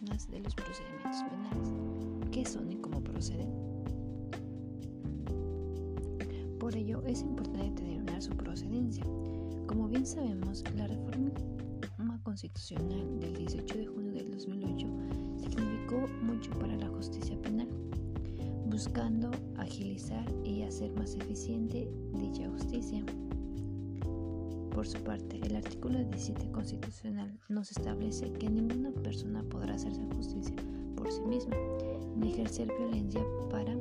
internas de los procedimientos penales. ¿Qué son y cómo proceden? Por ello es importante determinar su procedencia. Como bien sabemos, la reforma constitucional del 18 de junio del 2008 significó mucho para la justicia penal, buscando agilizar y hacer más eficiente dicha justicia. Por su parte, el artículo 17 constitucional nos establece que ninguna persona podrá hacerse justicia por sí misma, ni ejercer violencia para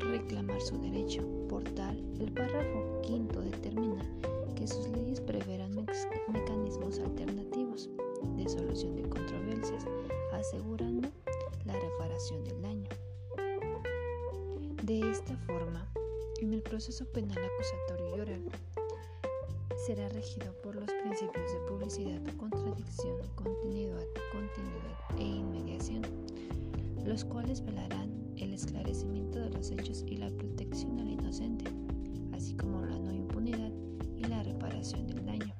reclamar su derecho. Por tal, el párrafo quinto determina que sus leyes preverán mecanismos alternativos de solución de controversias, asegurando la reparación del daño. De esta forma, en el proceso penal acusatorio y oral, será regido por los principios de publicidad, contradicción, continuidad, continuidad e inmediación, los cuales velarán el esclarecimiento de los hechos y la protección al inocente, así como la no impunidad y la reparación del daño.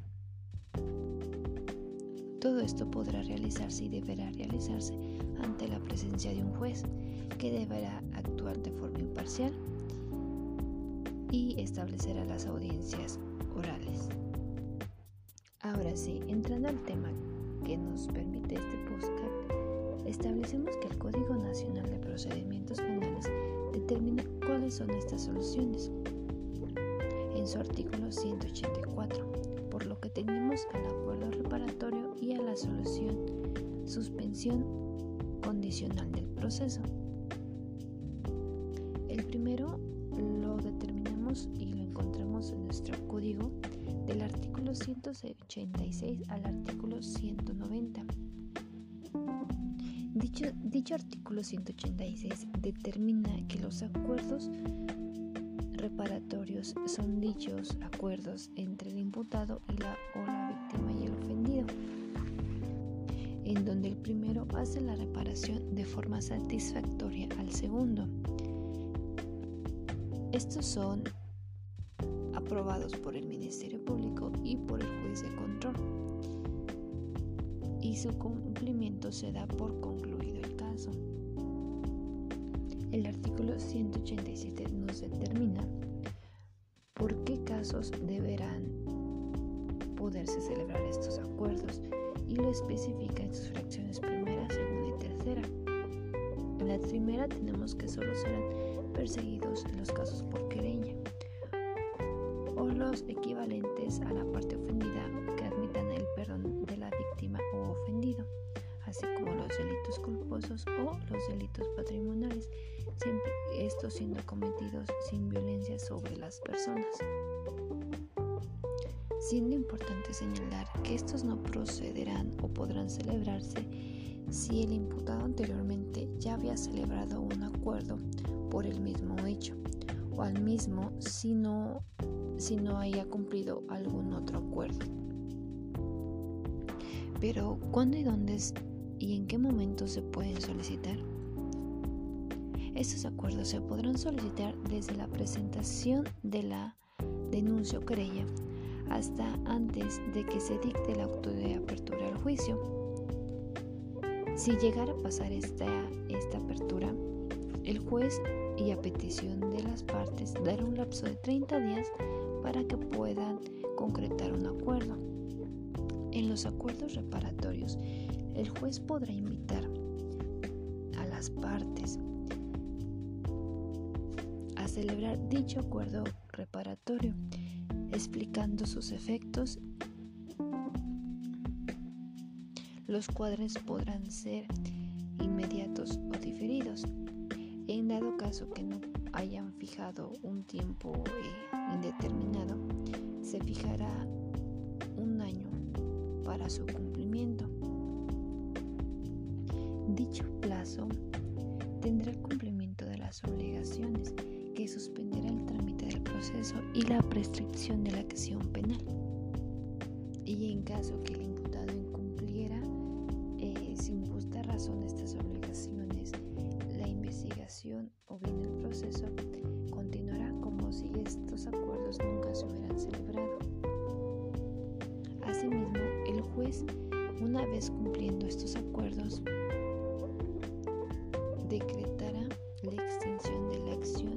Todo esto podrá realizarse y deberá realizarse ante la presencia de un juez que deberá actuar de forma imparcial y establecerá las audiencias orales. Ahora sí, entrando al tema que nos permite este podcast, establecemos que el Código Nacional de Procedimientos Penales determina cuáles son estas soluciones en su artículo 184, por lo que tenemos al acuerdo reparatorio y a la solución suspensión condicional del proceso. 286 al artículo 190. Dicho, dicho artículo 186 determina que los acuerdos reparatorios son dichos acuerdos entre el imputado y la, o la víctima y el ofendido, en donde el primero hace la reparación de forma satisfactoria al segundo. Estos son aprobados por el Ministerio Público y por el juez de control y su cumplimiento se da por concluido el caso. El artículo 187 nos determina por qué casos deberán poderse celebrar estos acuerdos y lo especifica en sus fracciones primera, segunda y tercera. En la primera tenemos que solo serán perseguidos los casos por querella los equivalentes a la parte ofendida que admitan el perdón de la víctima o ofendido, así como los delitos culposos o los delitos patrimoniales siempre estos siendo cometidos sin violencia sobre las personas. Siendo importante señalar que estos no procederán o podrán celebrarse si el imputado anteriormente ya había celebrado un acuerdo por el mismo hecho o al mismo si no, si no haya cumplido algún otro acuerdo. Pero ¿cuándo y dónde y en qué momento se pueden solicitar? Estos acuerdos se podrán solicitar desde la presentación de la denuncia o querella hasta antes de que se dicte el auto de apertura al juicio. Si llegara a pasar esta, esta apertura, el juez y a petición de las partes dará un lapso de 30 días para que puedan concretar un acuerdo. En los acuerdos reparatorios, el juez podrá invitar a las partes celebrar dicho acuerdo reparatorio, explicando sus efectos. Los cuadres podrán ser inmediatos o diferidos. En dado caso que no hayan fijado un tiempo eh, indeterminado, se fijará un año para su cumplimiento. Dicho plazo tendrá cumplimiento de las obligaciones que suspenderá el trámite del proceso y la prescripción de la acción penal. Y en caso que el imputado incumpliera eh, sin justa razón estas obligaciones, la investigación o bien el proceso como si estos acuerdos nunca se hubieran celebrado. Asimismo, el juez Una vez cumpliendo estos acuerdos, decretará la extinción de la acción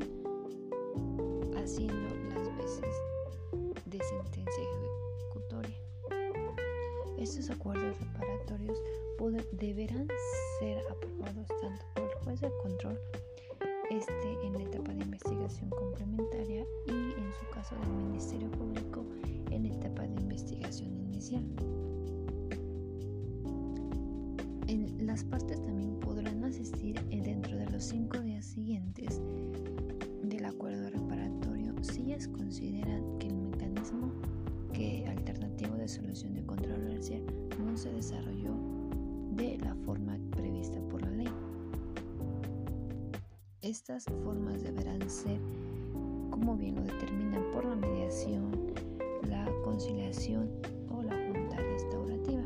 haciendo las veces de sentencia ejecutoria. Estos acuerdos reparatorios deberán ser aprobados tanto por el juez de control este en la etapa de investigación complementaria y en su caso del Ministerio Público en la etapa de investigación inicial. En, las partes también podrán asistir dentro de los cinco días siguientes del acuerdo reparatorio si ellas consideran que el mecanismo que alternativo de solución de controversia no se desarrolló Estas formas deberán ser, como bien lo determinan, por la mediación, la conciliación o la junta restaurativa.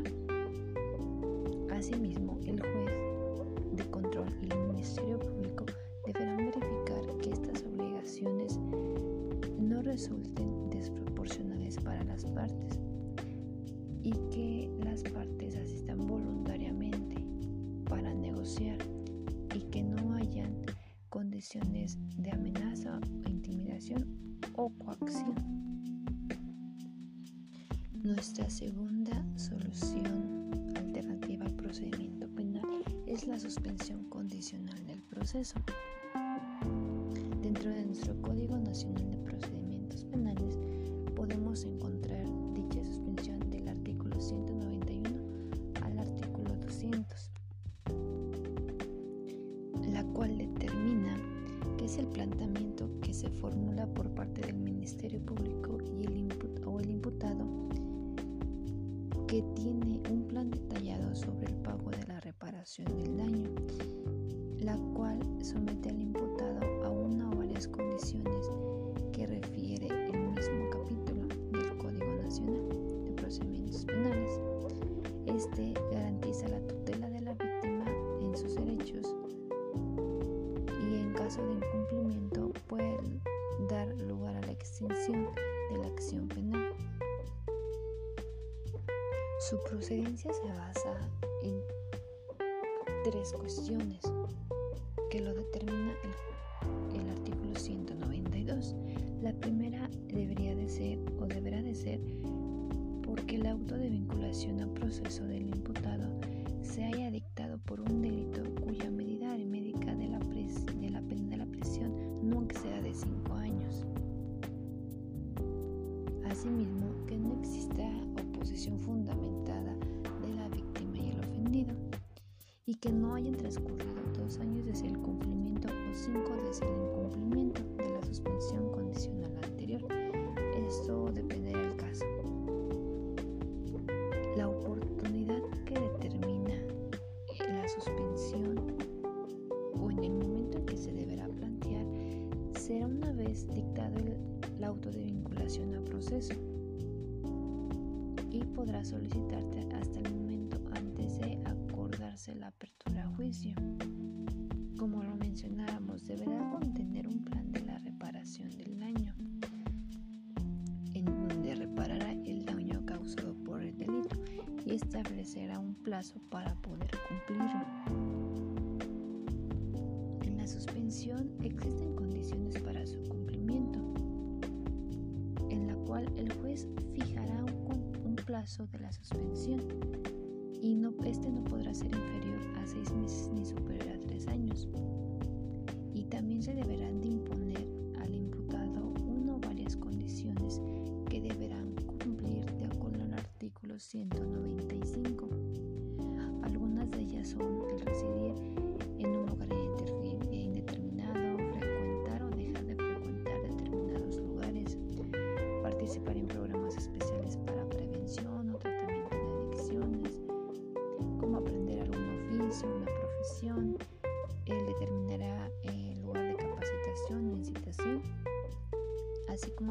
Asimismo, el juez de control y el Ministerio o coacción. Nuestra segunda solución alternativa al procedimiento penal es la suspensión condicional del proceso. Dentro de nuestro Código Nacional de Procedimientos Penales podemos encontrar se formula por parte del Ministerio Público y el o el imputado que tiene un plan detallado sobre el pago de la reparación del daño, la cual somete al imputado a una o varias condiciones Su procedencia se basa en tres cuestiones que lo determina el, el, artículo 192. La primera debería de ser o deberá de ser porque el auto de vinculación a proceso del imputado se haya dictado por un y que no hayan transcurrido dos años desde el cumplimiento o cinco desde el incumplimiento de la suspensión condicional anterior. Esto dependerá del caso. La oportunidad que determina la suspensión o en el momento en que se deberá plantear será una vez dictado el, auto de vinculación a proceso y podrá solicitarte establecerá un plazo para poder cumplirlo. En la suspensión existen condiciones para su cumplimiento, en la cual el juez fijará un, un plazo de la suspensión y no, este no podrá ser inferior a seis meses ni superior a tres años. Y también se deberán de imponer al imputado una o varias condiciones que deberán cumplir de acuerdo al artículo 195.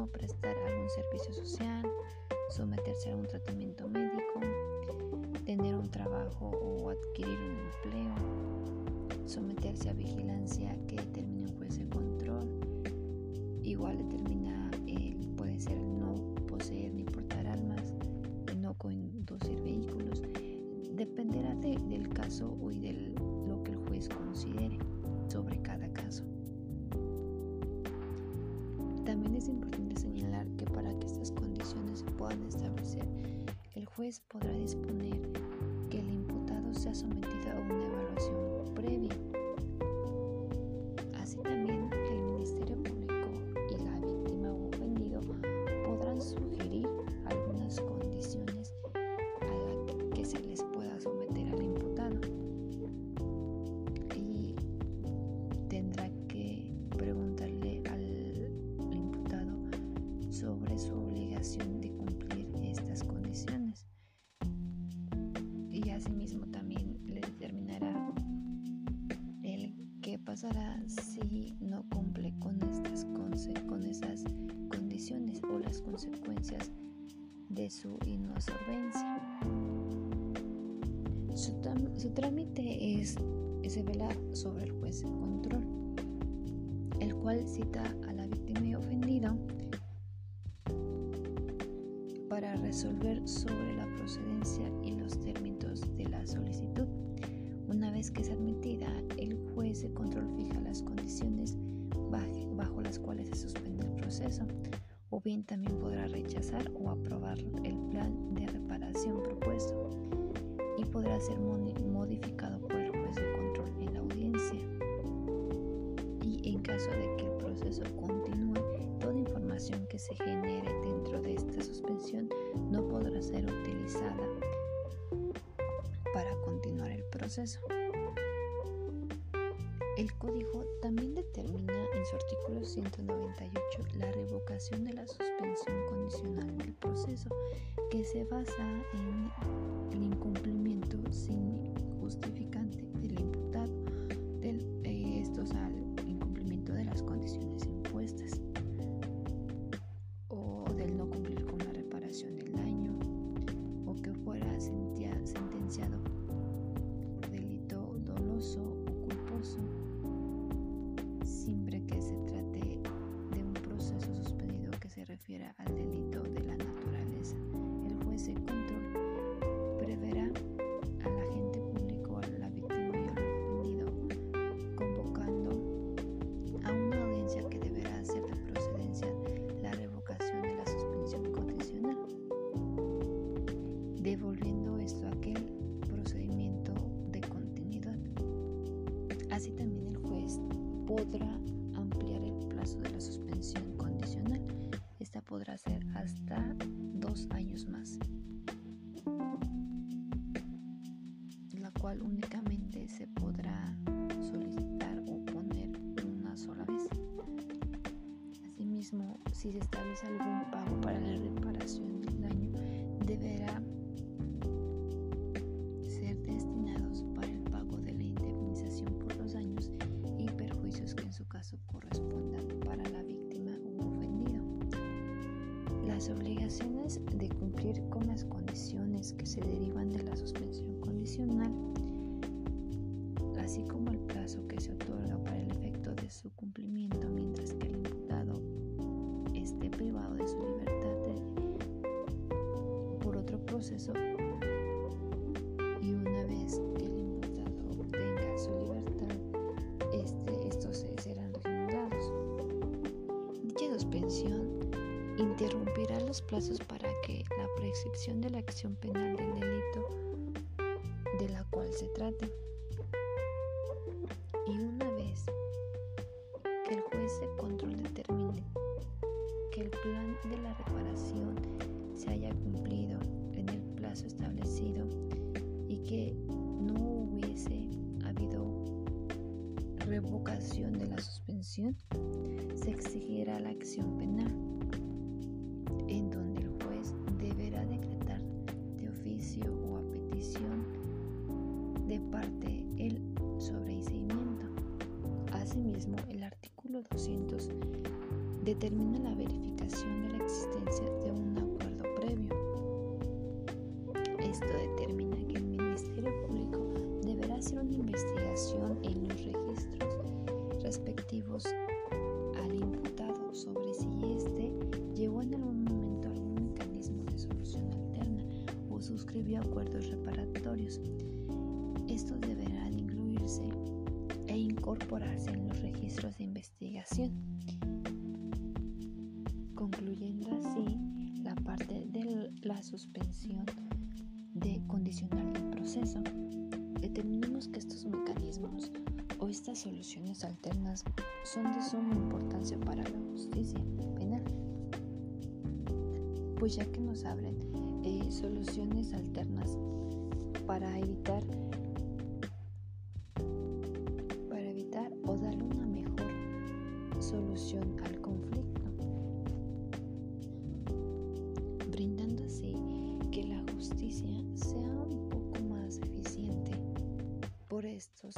Prestar podrá disponer que el imputado sea sometido a una evaluación previa pasará si no cumple con, estas, con esas condiciones o las consecuencias de su inosolvencia. Su, su trámite es, se vela sobre el juez de control, el cual cita a la víctima y ofendido para resolver sobre la procedencia y los términos de la solicitud. Una vez que es fija las condiciones bajo las cuales se suspende el proceso, o bien también podrá rechazar o aprobar el plan de reparación propuesto y podrá ser modificado por el juez de control en la audiencia. Y en caso de que el proceso continúe, toda información que se genere dentro de esta suspensión no podrá ser utilizada para continuar el proceso. El código también determina en su artículo 198 la revocación de la suspensión condicional del proceso, que se basa en el incumplimiento sin justificante cual únicamente se podrá solicitar o poner una sola vez. Asimismo, si se establece algún pago para la reparación del daño, deberá cumplimiento mientras que el imputado esté privado de su libertad por otro proceso y una vez que el imputado obtenga su libertad, este, estos serán reanudados. Dicha suspensión interrumpirá los plazos para que la prescripción de la acción penal del delito de la cual se trate. Se exigirá la acción penal en donde el juez deberá decretar de oficio o a petición de parte el sobreseimiento. Asimismo, el artículo 200 determina la verificación de la existencia respectivos al imputado sobre si éste llegó en algún suscribió acuerdos reparatorios. estos deberán incluirse e incorporarse en los registros de investigación, concluyendo así la parte de la suspensión de condicionar el proceso. Determinemos que estos mecanismos o estas soluciones alternas son de suma importancia para la justicia penal, pues ya que nos abren eh, soluciones alternas para evitar para evitar o dar una mejor solución al conflicto brindando así que la justicia sea un poco más eficiente por estos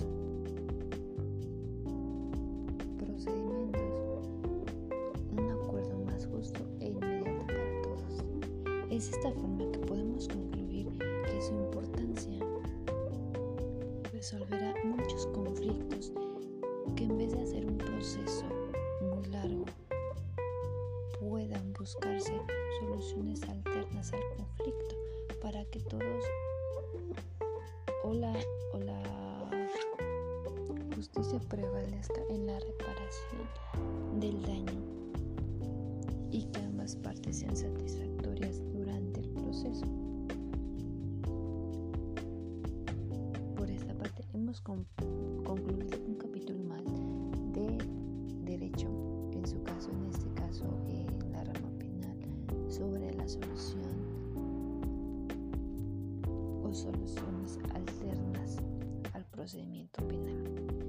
procedimientos. Un acuerdo más justo e inmediato para todos. Es esta forma que podemos concluir que su importancia resolverá muchos conflictos que en vez de hacer un proceso muy largo puedan buscarse soluciones alternas al conflicto para que todos o la, o la justicia prevalezca en la reparación del daño y que ambas partes sean satisfactorias durante el proceso. Por esta parte hemos concluido un capítulo más de derecho, en su caso, en este caso, en la rama penal, sobre la solución o soluciones alternas al procedimiento penal.